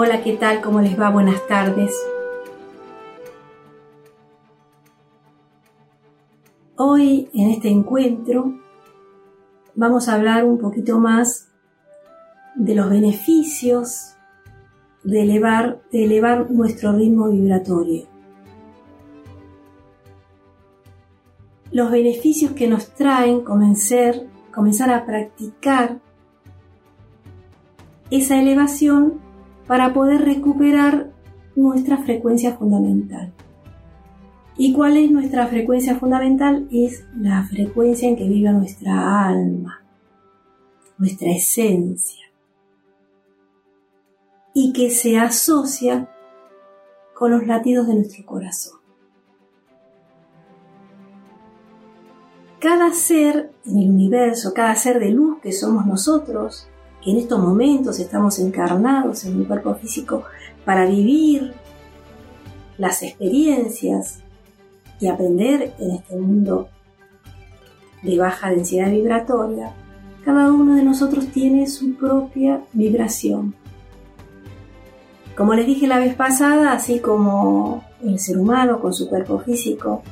Hola, ¿qué tal? ¿Cómo les va? Buenas tardes. Hoy en este encuentro vamos a hablar un poquito más de los beneficios de elevar, de elevar nuestro ritmo vibratorio. Los beneficios que nos traen comenzar, comenzar a practicar esa elevación para poder recuperar nuestra frecuencia fundamental. ¿Y cuál es nuestra frecuencia fundamental? Es la frecuencia en que vive nuestra alma, nuestra esencia, y que se asocia con los latidos de nuestro corazón. Cada ser en el universo, cada ser de luz que somos nosotros, en estos momentos estamos encarnados en un cuerpo físico para vivir las experiencias y aprender en este mundo de baja densidad vibratoria, cada uno de nosotros tiene su propia vibración. Como les dije la vez pasada, así como el ser humano con su cuerpo físico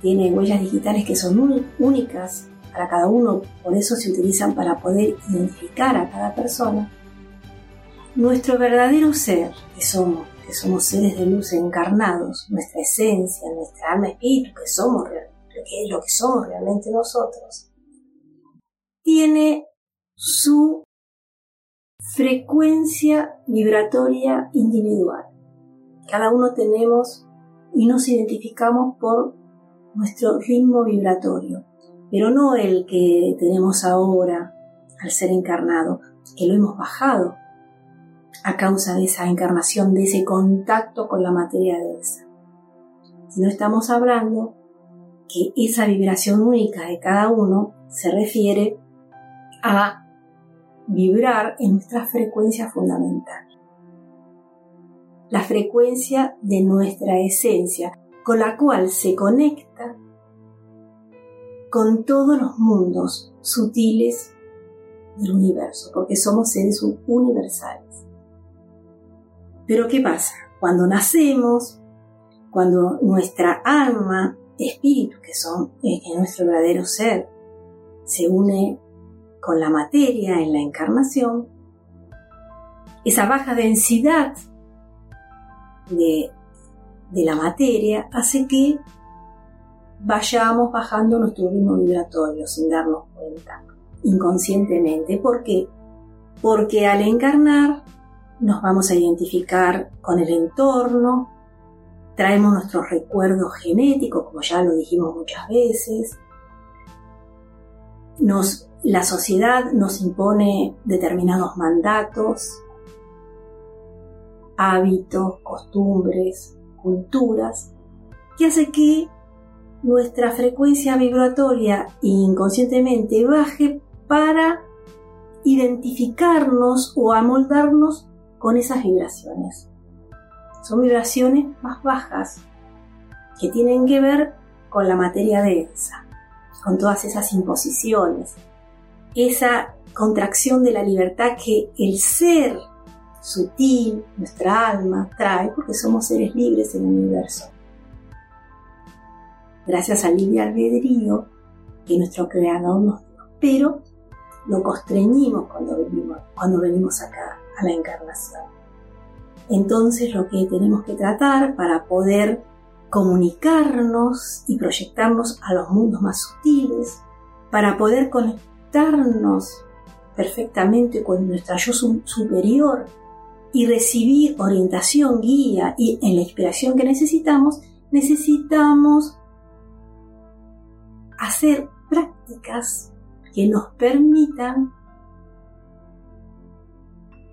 tiene huellas digitales que son únicas para cada uno, por eso se utilizan para poder identificar a cada persona. Nuestro verdadero ser, que somos, que somos seres de luz encarnados, nuestra esencia, nuestra alma espíritu, que somos lo que lo que somos realmente nosotros, tiene su frecuencia vibratoria individual. Cada uno tenemos y nos identificamos por nuestro ritmo vibratorio pero no el que tenemos ahora al ser encarnado, que lo hemos bajado a causa de esa encarnación, de ese contacto con la materia densa. no estamos hablando que esa vibración única de cada uno se refiere a vibrar en nuestra frecuencia fundamental. La frecuencia de nuestra esencia, con la cual se conecta con todos los mundos sutiles del universo, porque somos seres universales. Pero ¿qué pasa? Cuando nacemos, cuando nuestra alma, espíritu, que son que es nuestro verdadero ser, se une con la materia en la encarnación, esa baja densidad de, de la materia hace que vayamos bajando nuestro ritmo vibratorio sin darnos cuenta, inconscientemente. ¿Por qué? Porque al encarnar nos vamos a identificar con el entorno, traemos nuestros recuerdos genéticos, como ya lo dijimos muchas veces, nos, la sociedad nos impone determinados mandatos, hábitos, costumbres, culturas, que hace que nuestra frecuencia vibratoria inconscientemente baje para identificarnos o amoldarnos con esas vibraciones. Son vibraciones más bajas que tienen que ver con la materia densa, con todas esas imposiciones, esa contracción de la libertad que el ser sutil, nuestra alma, trae, porque somos seres libres en el universo gracias al libre albedrío que nuestro creador nos dio. Pero lo constreñimos cuando venimos, cuando venimos acá a la encarnación. Entonces lo que tenemos que tratar para poder comunicarnos y proyectarnos a los mundos más sutiles, para poder conectarnos perfectamente con nuestra yo superior y recibir orientación, guía y en la inspiración que necesitamos, necesitamos hacer prácticas que nos permitan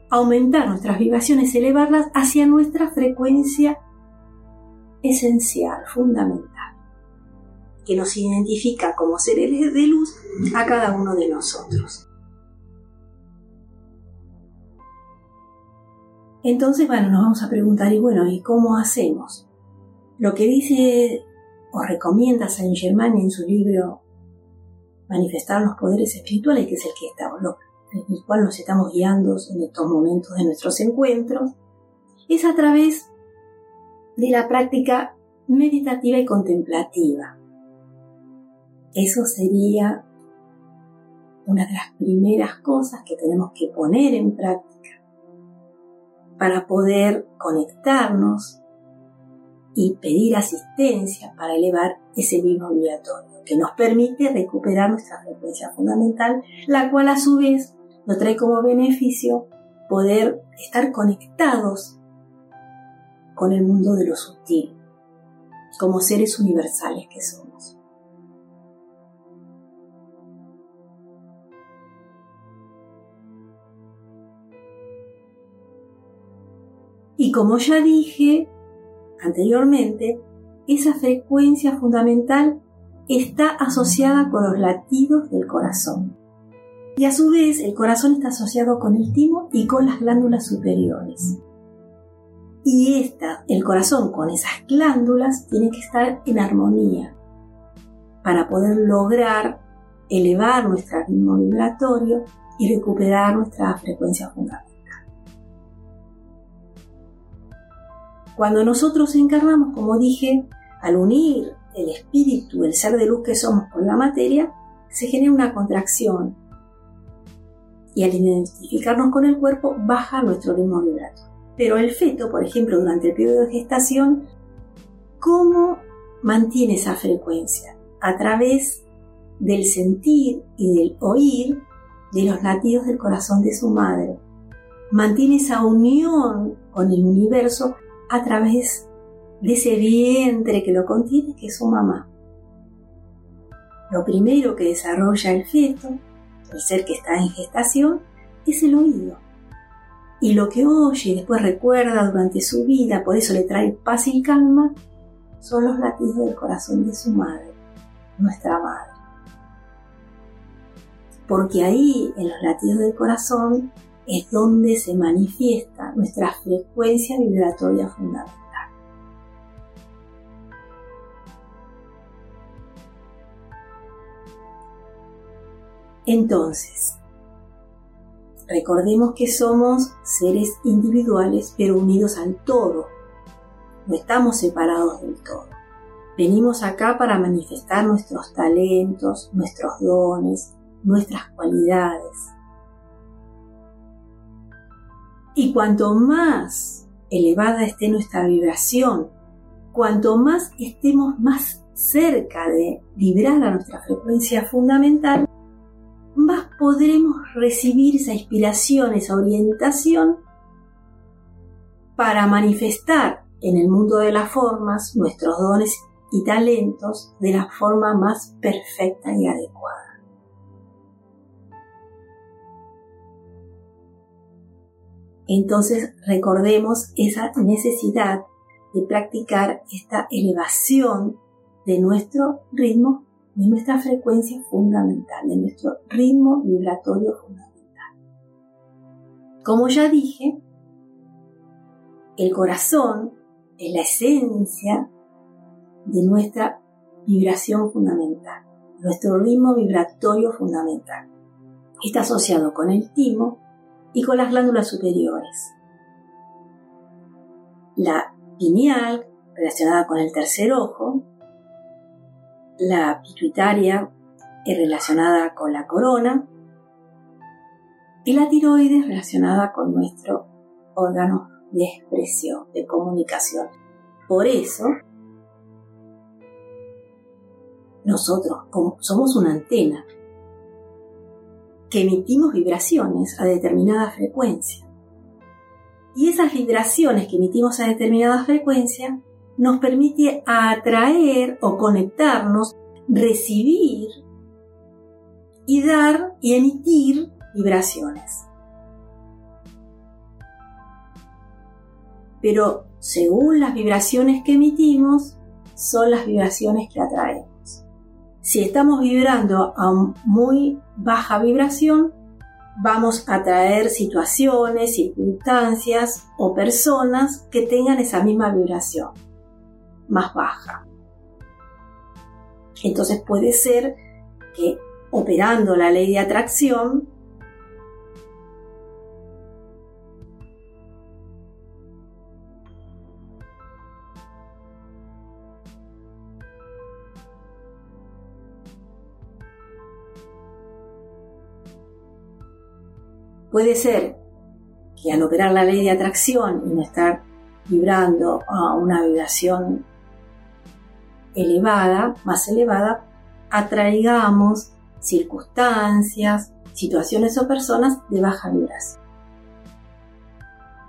aumentar nuestras vibraciones, elevarlas hacia nuestra frecuencia esencial, fundamental, que nos identifica como seres de luz a cada uno de nosotros. Entonces, bueno, nos vamos a preguntar, y bueno, ¿y cómo hacemos? Lo que dice o recomienda Saint Germain en su libro Manifestar los poderes espirituales, que es el que está, el cual nos estamos guiando en estos momentos de nuestros encuentros, es a través de la práctica meditativa y contemplativa. Eso sería una de las primeras cosas que tenemos que poner en práctica para poder conectarnos y pedir asistencia para elevar ese mismo vibratorio, que nos permite recuperar nuestra frecuencia fundamental, la cual a su vez nos trae como beneficio poder estar conectados con el mundo de lo sutil, como seres universales que somos. Y como ya dije anteriormente, esa frecuencia fundamental está asociada con los latidos del corazón. Y a su vez el corazón está asociado con el timo y con las glándulas superiores. Y esta, el corazón con esas glándulas, tiene que estar en armonía para poder lograr elevar nuestro ritmo vibratorio y recuperar nuestra frecuencia fundamental. Cuando nosotros encarnamos, como dije, al unir el espíritu, el ser de luz que somos con la materia, se genera una contracción. Y al identificarnos con el cuerpo, baja nuestro ritmo vibratorio. Pero el feto, por ejemplo, durante el periodo de gestación, ¿cómo mantiene esa frecuencia? A través del sentir y del oír de los latidos del corazón de su madre. Mantiene esa unión con el universo a través de ese vientre que lo contiene, que es su mamá. Lo primero que desarrolla el feto, el ser que está en gestación, es el oído. Y lo que oye y después recuerda durante su vida, por eso le trae paz y calma, son los latidos del corazón de su madre, nuestra madre. Porque ahí, en los latidos del corazón, es donde se manifiesta nuestra frecuencia vibratoria fundamental. Entonces, recordemos que somos seres individuales pero unidos al todo. No estamos separados del todo. Venimos acá para manifestar nuestros talentos, nuestros dones, nuestras cualidades. Y cuanto más elevada esté nuestra vibración, cuanto más estemos más cerca de vibrar a nuestra frecuencia fundamental, más podremos recibir esa inspiración, esa orientación para manifestar en el mundo de las formas nuestros dones y talentos de la forma más perfecta y adecuada. Entonces recordemos esa necesidad de practicar esta elevación de nuestro ritmo de nuestra frecuencia fundamental, de nuestro ritmo vibratorio fundamental. Como ya dije, el corazón es la esencia de nuestra vibración fundamental, nuestro ritmo vibratorio fundamental. Está asociado con el timo y con las glándulas superiores. La pineal, relacionada con el tercer ojo, la pituitaria es relacionada con la corona y la tiroides relacionada con nuestro órgano de expresión, de comunicación. Por eso, nosotros somos una antena que emitimos vibraciones a determinada frecuencia. Y esas vibraciones que emitimos a determinada frecuencia nos permite atraer o conectarnos, recibir y dar y emitir vibraciones. Pero según las vibraciones que emitimos, son las vibraciones que atraemos. Si estamos vibrando a muy baja vibración, vamos a atraer situaciones, circunstancias o personas que tengan esa misma vibración más baja. Entonces puede ser que operando la ley de atracción, Puede ser que al operar la ley de atracción y no estar vibrando a una vibración elevada, más elevada, atraigamos circunstancias, situaciones o personas de baja vibración.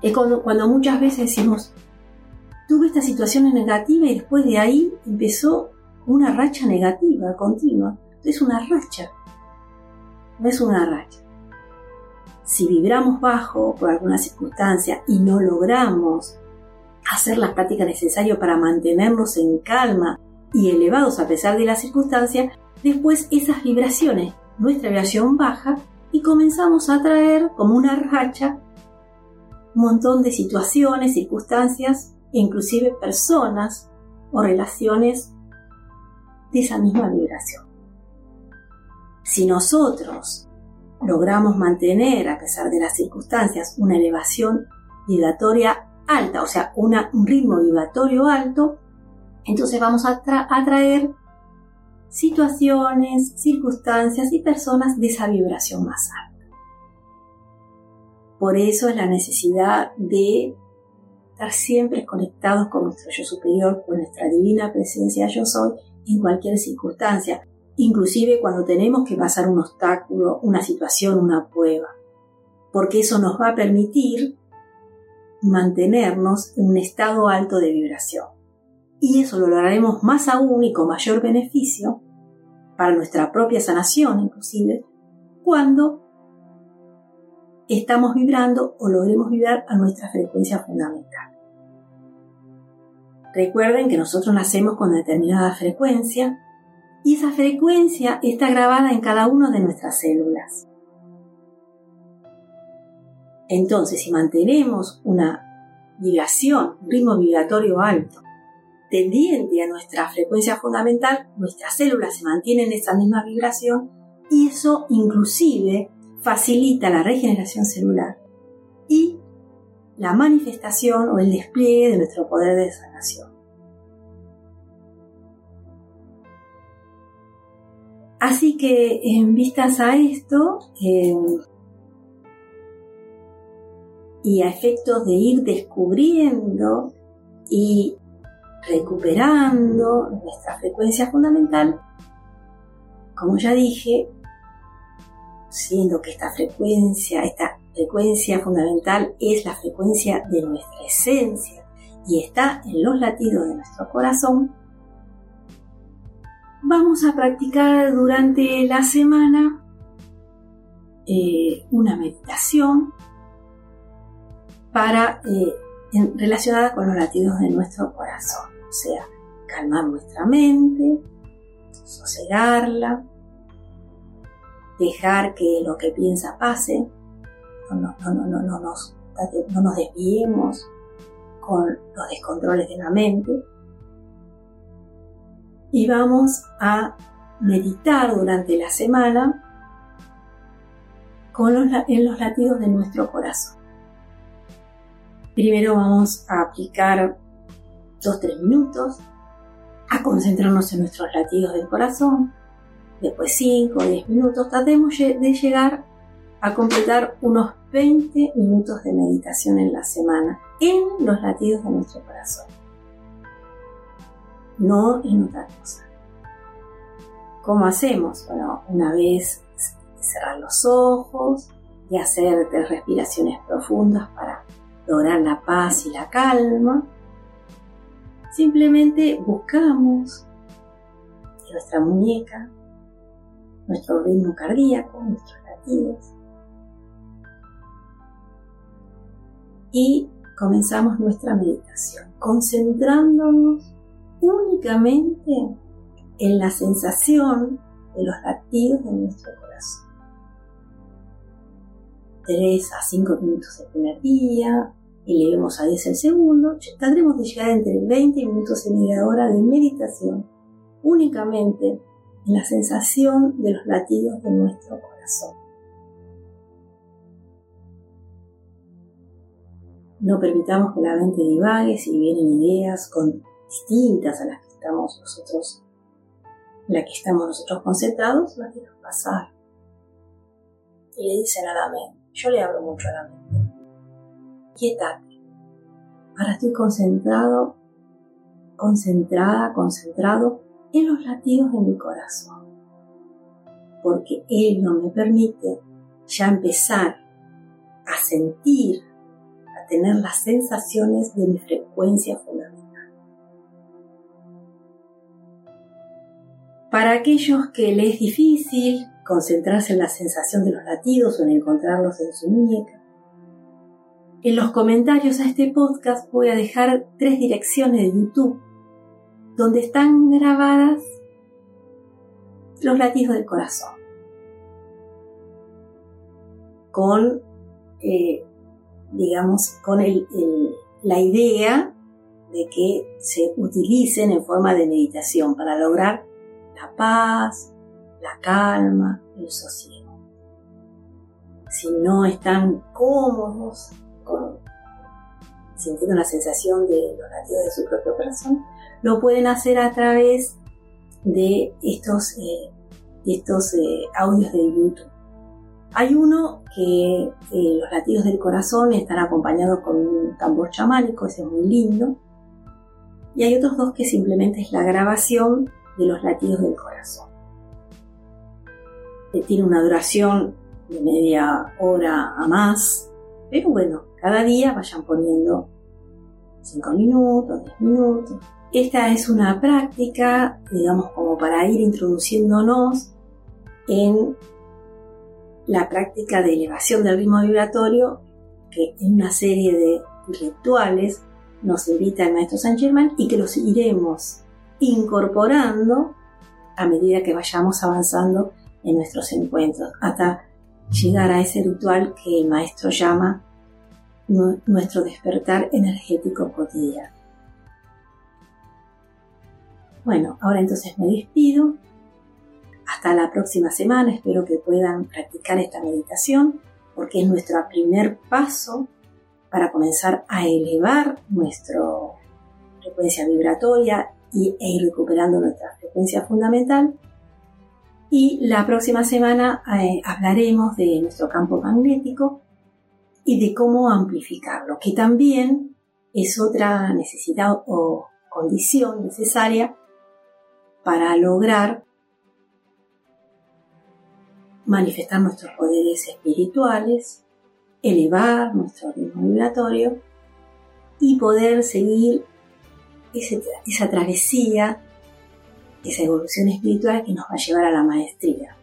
Es cuando, muchas veces decimos, tuve esta situación negativa y después de ahí empezó una racha negativa continua. Es una racha, no es una racha. Si vibramos bajo por alguna circunstancia y no logramos hacer las prácticas necesarias para mantenernos en calma y elevados a pesar de las circunstancias, después esas vibraciones, nuestra vibración baja y comenzamos a traer como una racha un montón de situaciones, circunstancias inclusive personas o relaciones de esa misma vibración. Si nosotros logramos mantener, a pesar de las circunstancias, una elevación vibratoria alta, o sea, un ritmo vibratorio alto, entonces vamos a atraer situaciones, circunstancias y personas de esa vibración más alta. Por eso es la necesidad de estar siempre conectados con nuestro yo superior, con nuestra divina presencia yo soy en cualquier circunstancia, inclusive cuando tenemos que pasar un obstáculo, una situación, una prueba, porque eso nos va a permitir mantenernos en un estado alto de vibración. Y eso lo lograremos más aún y con mayor beneficio para nuestra propia sanación inclusive, cuando estamos vibrando o logremos vibrar a nuestra frecuencia fundamental. Recuerden que nosotros nacemos con determinada frecuencia y esa frecuencia está grabada en cada una de nuestras células. Entonces, si mantenemos una vibración, un ritmo vibratorio alto, tendiente a nuestra frecuencia fundamental, nuestras células se mantienen en esa misma vibración y eso inclusive facilita la regeneración celular y la manifestación o el despliegue de nuestro poder de sanación. Así que en vistas a esto em, y a efectos de ir descubriendo y recuperando nuestra frecuencia fundamental, como ya dije, siendo que esta frecuencia, esta frecuencia fundamental es la frecuencia de nuestra esencia y está en los latidos de nuestro corazón, vamos a practicar durante la semana eh, una meditación para eh, relacionada con los latidos de nuestro corazón, o sea, calmar nuestra mente, sosegarla, dejar que lo que piensa pase, no, nos, no nos desviemos con los descontroles de la mente, y vamos a meditar durante la semana con en los latidos de nuestro corazón. Primero vamos a aplicar 2-3 minutos a concentrarnos en nuestros latidos del corazón. Después 5 o 10 minutos. Tratemos de llegar a completar unos 20 minutos de meditación en la semana en los latidos de nuestro corazón no en otra cosa. ¿Cómo hacemos? Bueno, una vez cerrar los ojos y hacer tres respiraciones profundas para lograr la paz y la calma. Simplemente buscamos nuestra muñeca nuestro ritmo cardíaco, nuestros latidos. Y comenzamos nuestra meditación, concentrándonos únicamente en la sensación de los latidos de nuestro corazón. 3 a 5 minutos el primer día, y leemos a 10 el segundo, tendremos de llegar entre 20 minutos y media hora de meditación únicamente en la sensación de los latidos de nuestro corazón. No permitamos que la mente divague si vienen ideas con distintas a las que estamos nosotros, la que estamos nosotros concentrados, las dejan pasar. Y le dicen a la mente, Yo le abro mucho a la mente. Quietate. Ahora estoy concentrado, concentrada, concentrado en los latidos de mi corazón. Porque ello me permite ya empezar a sentir, a tener las sensaciones de mi frecuencia fundamental. Para aquellos que les es difícil concentrarse en la sensación de los latidos o en encontrarlos en su muñeca, en los comentarios a este podcast voy a dejar tres direcciones de YouTube donde están grabadas los latidos del corazón. Con, eh, digamos, con la idea de que se utilicen en forma de meditación para lograr la paz, la calma, el sosiego. Si no están cómodos con, sintiendo la sensación de los latidos de su propio corazón, lo pueden hacer a través de estos, eh, estos eh, audios de YouTube. Hay uno que eh, los latidos del corazón están acompañados con un tambor chamánico, ese es muy lindo. Y hay otros dos que simplemente es la grabación de los latidos del corazón. Tiene una duración de media hora a más, pero bueno, cada día vayan poniendo 5 minutos, 10 minutos, esta es una práctica, digamos, como para ir introduciéndonos en la práctica de elevación del ritmo vibratorio, que en una serie de rituales nos invita el maestro San Germán y que los iremos incorporando a medida que vayamos avanzando en nuestros encuentros, hasta llegar a ese ritual que el maestro llama nuestro despertar energético cotidiano. Bueno, ahora entonces me despido. Hasta la próxima semana. Espero que puedan practicar esta meditación porque es nuestro primer paso para comenzar a elevar nuestra frecuencia vibratoria y, e ir recuperando nuestra frecuencia fundamental. Y la próxima semana eh, hablaremos de nuestro campo magnético y de cómo amplificarlo, que también es otra necesidad o condición necesaria para lograr manifestar nuestros poderes espirituales, elevar nuestro ritmo vibratorio y poder seguir esa travesía, esa evolución espiritual que nos va a llevar a la maestría.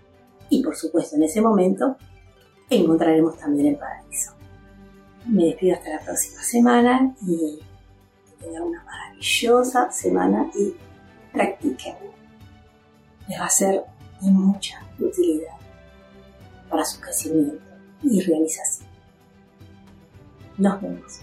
Y por supuesto, en ese momento encontraremos también el paraíso. Me despido hasta la próxima semana y que tengan una maravillosa semana y practiquen les va a ser de mucha utilidad para su crecimiento y realización. Nos vemos.